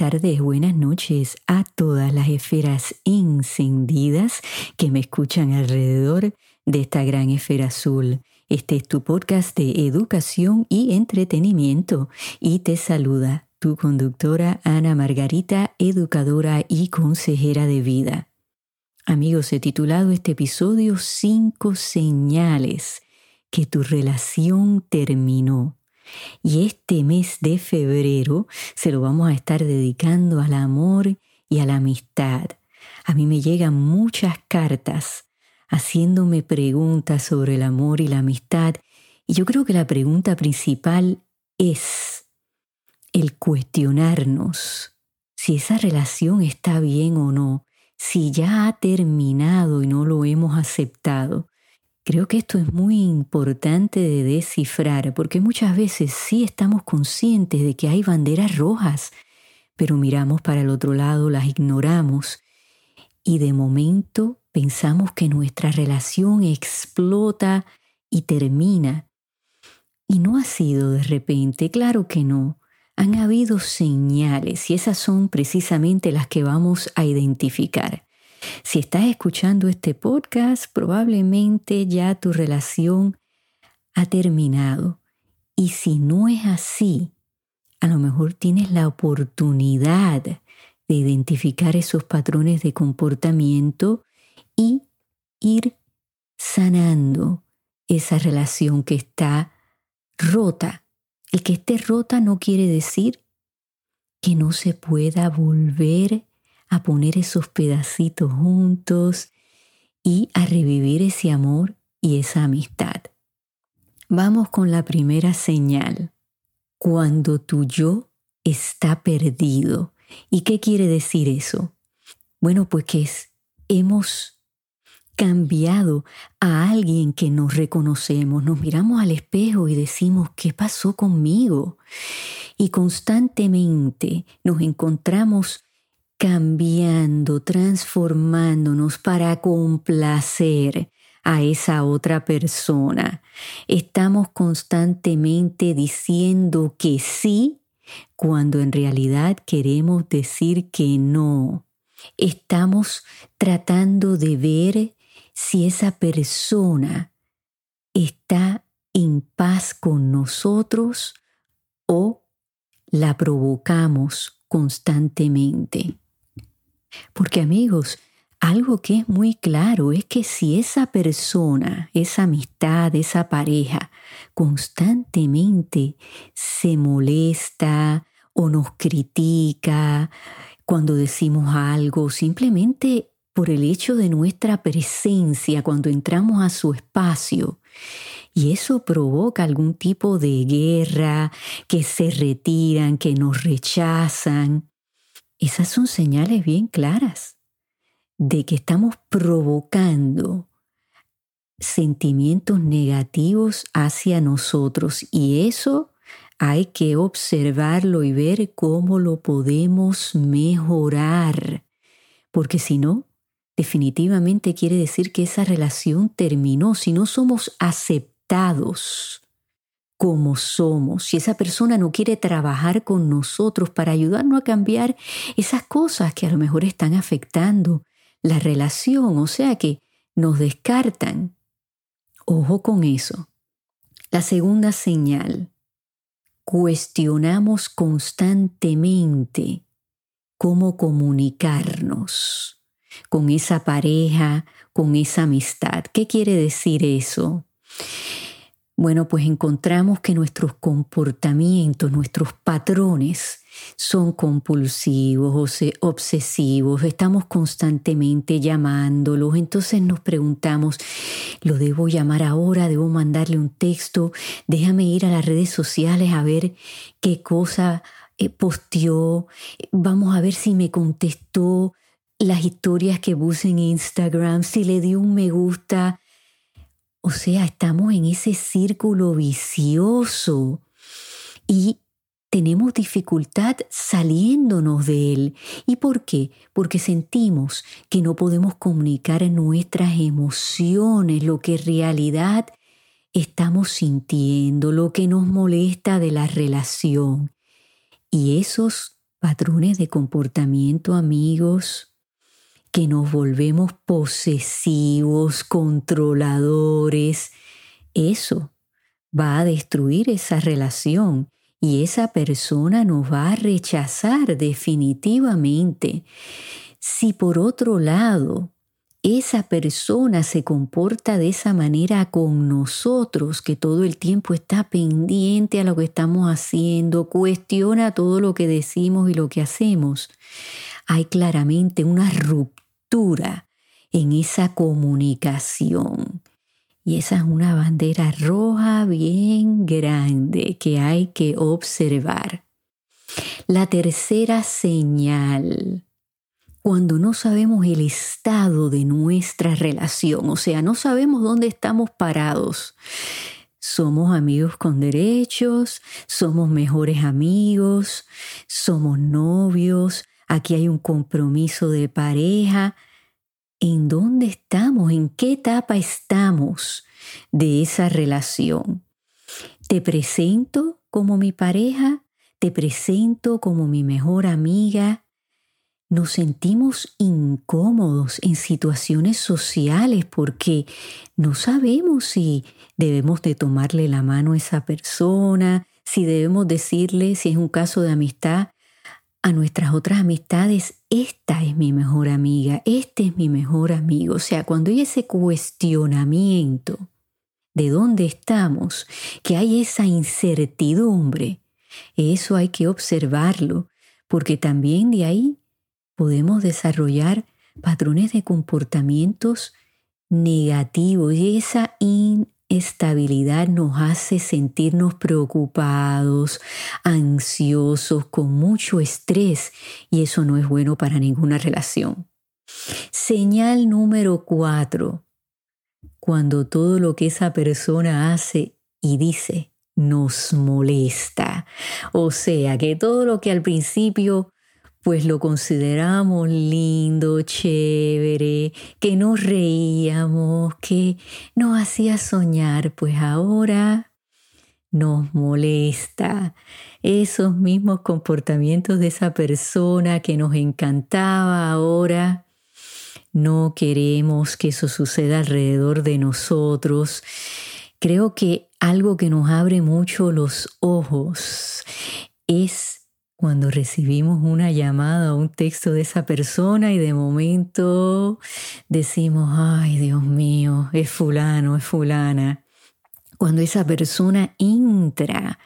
Tardes, buenas noches a todas las esferas encendidas que me escuchan alrededor de esta gran esfera azul. Este es tu podcast de educación y entretenimiento y te saluda tu conductora Ana Margarita, educadora y consejera de vida. Amigos, he titulado este episodio Cinco señales que tu relación terminó. Y este mes de febrero se lo vamos a estar dedicando al amor y a la amistad. A mí me llegan muchas cartas haciéndome preguntas sobre el amor y la amistad. Y yo creo que la pregunta principal es el cuestionarnos si esa relación está bien o no, si ya ha terminado y no lo hemos aceptado. Creo que esto es muy importante de descifrar porque muchas veces sí estamos conscientes de que hay banderas rojas, pero miramos para el otro lado, las ignoramos y de momento pensamos que nuestra relación explota y termina. Y no ha sido de repente, claro que no. Han habido señales y esas son precisamente las que vamos a identificar. Si estás escuchando este podcast, probablemente ya tu relación ha terminado. Y si no es así, a lo mejor tienes la oportunidad de identificar esos patrones de comportamiento y ir sanando esa relación que está rota. El que esté rota no quiere decir que no se pueda volver a poner esos pedacitos juntos y a revivir ese amor y esa amistad. Vamos con la primera señal. Cuando tu yo está perdido. ¿Y qué quiere decir eso? Bueno, pues que hemos cambiado a alguien que nos reconocemos, nos miramos al espejo y decimos, ¿qué pasó conmigo? Y constantemente nos encontramos cambiando, transformándonos para complacer a esa otra persona. Estamos constantemente diciendo que sí cuando en realidad queremos decir que no. Estamos tratando de ver si esa persona está en paz con nosotros o la provocamos constantemente. Porque amigos, algo que es muy claro es que si esa persona, esa amistad, esa pareja constantemente se molesta o nos critica cuando decimos algo, simplemente por el hecho de nuestra presencia cuando entramos a su espacio, y eso provoca algún tipo de guerra, que se retiran, que nos rechazan, esas son señales bien claras de que estamos provocando sentimientos negativos hacia nosotros y eso hay que observarlo y ver cómo lo podemos mejorar, porque si no, definitivamente quiere decir que esa relación terminó, si no somos aceptados como somos. Si esa persona no quiere trabajar con nosotros para ayudarnos a cambiar esas cosas que a lo mejor están afectando la relación, o sea que nos descartan. Ojo con eso. La segunda señal. Cuestionamos constantemente cómo comunicarnos con esa pareja, con esa amistad. ¿Qué quiere decir eso? Bueno, pues encontramos que nuestros comportamientos, nuestros patrones son compulsivos, o obsesivos, estamos constantemente llamándolos, entonces nos preguntamos, ¿lo debo llamar ahora? ¿Debo mandarle un texto? Déjame ir a las redes sociales a ver qué cosa eh, posteó, vamos a ver si me contestó las historias que puse en Instagram, si le dio un me gusta o sea, estamos en ese círculo vicioso y tenemos dificultad saliéndonos de él. ¿Y por qué? Porque sentimos que no podemos comunicar nuestras emociones, lo que en realidad estamos sintiendo, lo que nos molesta de la relación. Y esos patrones de comportamiento, amigos, que nos volvemos posesivos, controladores, eso va a destruir esa relación y esa persona nos va a rechazar definitivamente. Si por otro lado esa persona se comporta de esa manera con nosotros, que todo el tiempo está pendiente a lo que estamos haciendo, cuestiona todo lo que decimos y lo que hacemos, hay claramente una ruptura en esa comunicación. Y esa es una bandera roja bien grande que hay que observar. La tercera señal cuando no sabemos el estado de nuestra relación, o sea, no sabemos dónde estamos parados. Somos amigos con derechos, somos mejores amigos, somos novios, aquí hay un compromiso de pareja. ¿En dónde estamos? ¿En qué etapa estamos de esa relación? ¿Te presento como mi pareja? ¿Te presento como mi mejor amiga? Nos sentimos incómodos en situaciones sociales porque no sabemos si debemos de tomarle la mano a esa persona, si debemos decirle, si es un caso de amistad, a nuestras otras amistades, esta es mi mejor amiga, este es mi mejor amigo. O sea, cuando hay ese cuestionamiento de dónde estamos, que hay esa incertidumbre, eso hay que observarlo, porque también de ahí podemos desarrollar patrones de comportamientos negativos y esa inestabilidad nos hace sentirnos preocupados, ansiosos, con mucho estrés y eso no es bueno para ninguna relación. Señal número cuatro, cuando todo lo que esa persona hace y dice nos molesta. O sea, que todo lo que al principio pues lo consideramos lindo, chévere, que nos reíamos, que nos hacía soñar, pues ahora nos molesta esos mismos comportamientos de esa persona que nos encantaba ahora. No queremos que eso suceda alrededor de nosotros. Creo que algo que nos abre mucho los ojos es cuando recibimos una llamada o un texto de esa persona y de momento decimos, ay Dios mío, es fulano, es fulana. Cuando esa persona entra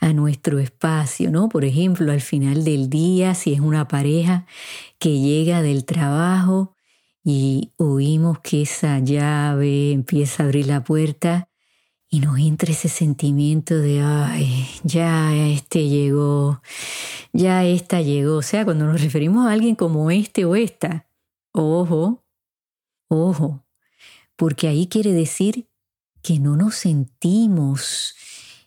a nuestro espacio, ¿no? Por ejemplo, al final del día, si es una pareja que llega del trabajo y oímos que esa llave empieza a abrir la puerta y nos entra ese sentimiento de, ay, ya este llegó, ya esta llegó. O sea, cuando nos referimos a alguien como este o esta, ojo, ojo, porque ahí quiere decir que no nos sentimos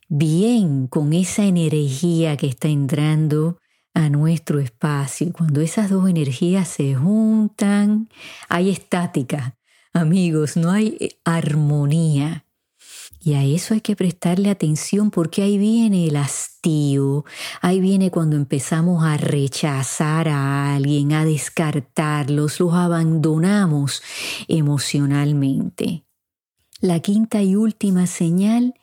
bien con esa energía que está entrando a nuestro espacio. Cuando esas dos energías se juntan, hay estática. Amigos, no hay armonía. Y a eso hay que prestarle atención porque ahí viene el hastío, ahí viene cuando empezamos a rechazar a alguien, a descartarlos, los abandonamos emocionalmente. La quinta y última señal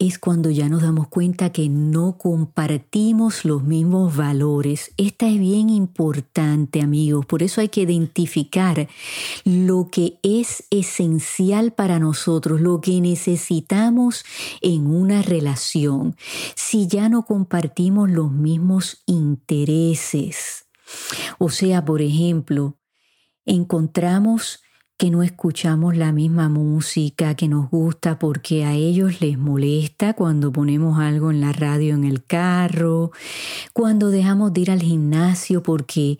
es cuando ya nos damos cuenta que no compartimos los mismos valores. Esta es bien importante, amigos. Por eso hay que identificar lo que es esencial para nosotros, lo que necesitamos en una relación. Si ya no compartimos los mismos intereses. O sea, por ejemplo, encontramos que no escuchamos la misma música que nos gusta porque a ellos les molesta cuando ponemos algo en la radio en el carro, cuando dejamos de ir al gimnasio porque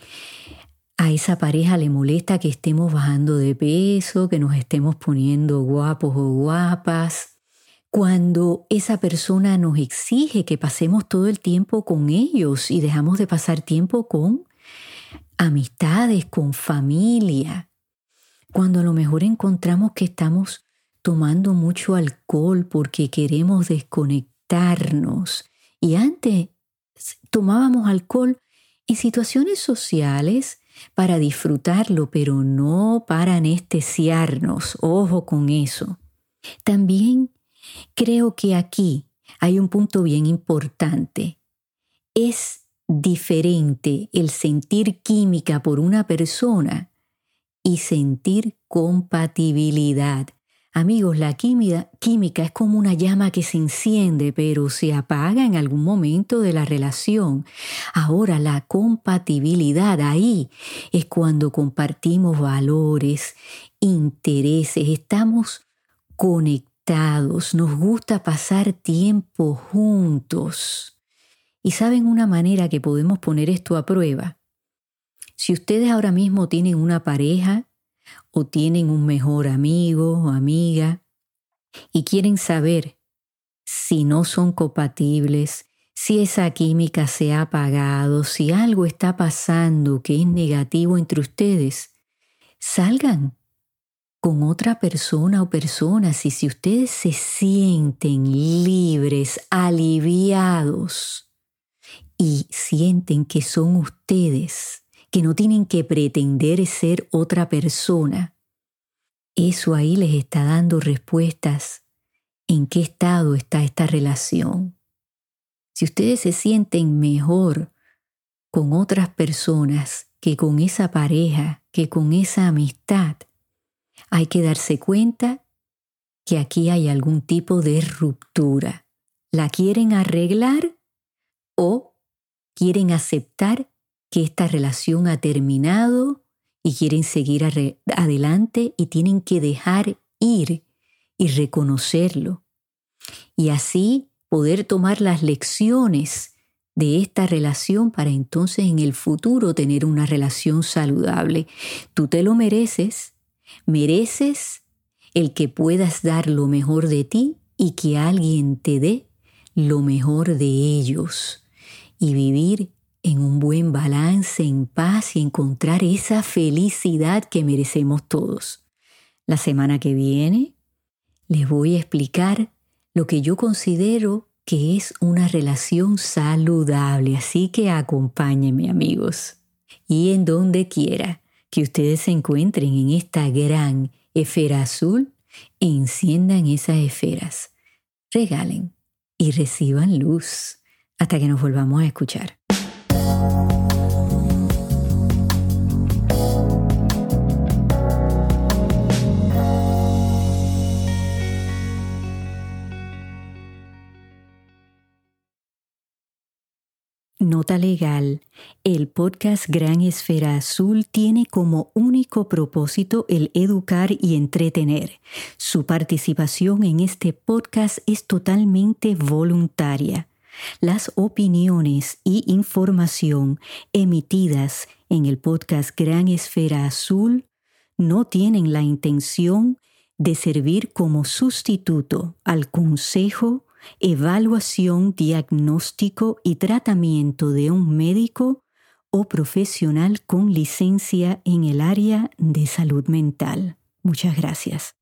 a esa pareja le molesta que estemos bajando de peso, que nos estemos poniendo guapos o guapas. Cuando esa persona nos exige que pasemos todo el tiempo con ellos y dejamos de pasar tiempo con amistades, con familia cuando a lo mejor encontramos que estamos tomando mucho alcohol porque queremos desconectarnos y antes tomábamos alcohol en situaciones sociales para disfrutarlo, pero no para anestesiarnos. Ojo con eso. También creo que aquí hay un punto bien importante. Es diferente el sentir química por una persona y sentir compatibilidad. Amigos, la química, química, es como una llama que se enciende, pero se apaga en algún momento de la relación. Ahora, la compatibilidad ahí es cuando compartimos valores, intereses, estamos conectados, nos gusta pasar tiempo juntos. ¿Y saben una manera que podemos poner esto a prueba? Si ustedes ahora mismo tienen una pareja o tienen un mejor amigo o amiga y quieren saber si no son compatibles, si esa química se ha apagado, si algo está pasando que es negativo entre ustedes, salgan con otra persona o personas. Y si ustedes se sienten libres, aliviados y sienten que son ustedes que no tienen que pretender ser otra persona. Eso ahí les está dando respuestas en qué estado está esta relación. Si ustedes se sienten mejor con otras personas que con esa pareja, que con esa amistad, hay que darse cuenta que aquí hay algún tipo de ruptura. ¿La quieren arreglar o quieren aceptar que esta relación ha terminado y quieren seguir adelante y tienen que dejar ir y reconocerlo. Y así poder tomar las lecciones de esta relación para entonces en el futuro tener una relación saludable. Tú te lo mereces, mereces el que puedas dar lo mejor de ti y que alguien te dé lo mejor de ellos y vivir en un buen balance, en paz y encontrar esa felicidad que merecemos todos. La semana que viene les voy a explicar lo que yo considero que es una relación saludable, así que acompáñenme amigos. Y en donde quiera que ustedes se encuentren en esta gran esfera azul, enciendan esas esferas, regalen y reciban luz hasta que nos volvamos a escuchar. Nota legal. El podcast Gran Esfera Azul tiene como único propósito el educar y entretener. Su participación en este podcast es totalmente voluntaria. Las opiniones y información emitidas en el podcast Gran Esfera Azul no tienen la intención de servir como sustituto al consejo, evaluación, diagnóstico y tratamiento de un médico o profesional con licencia en el área de salud mental. Muchas gracias.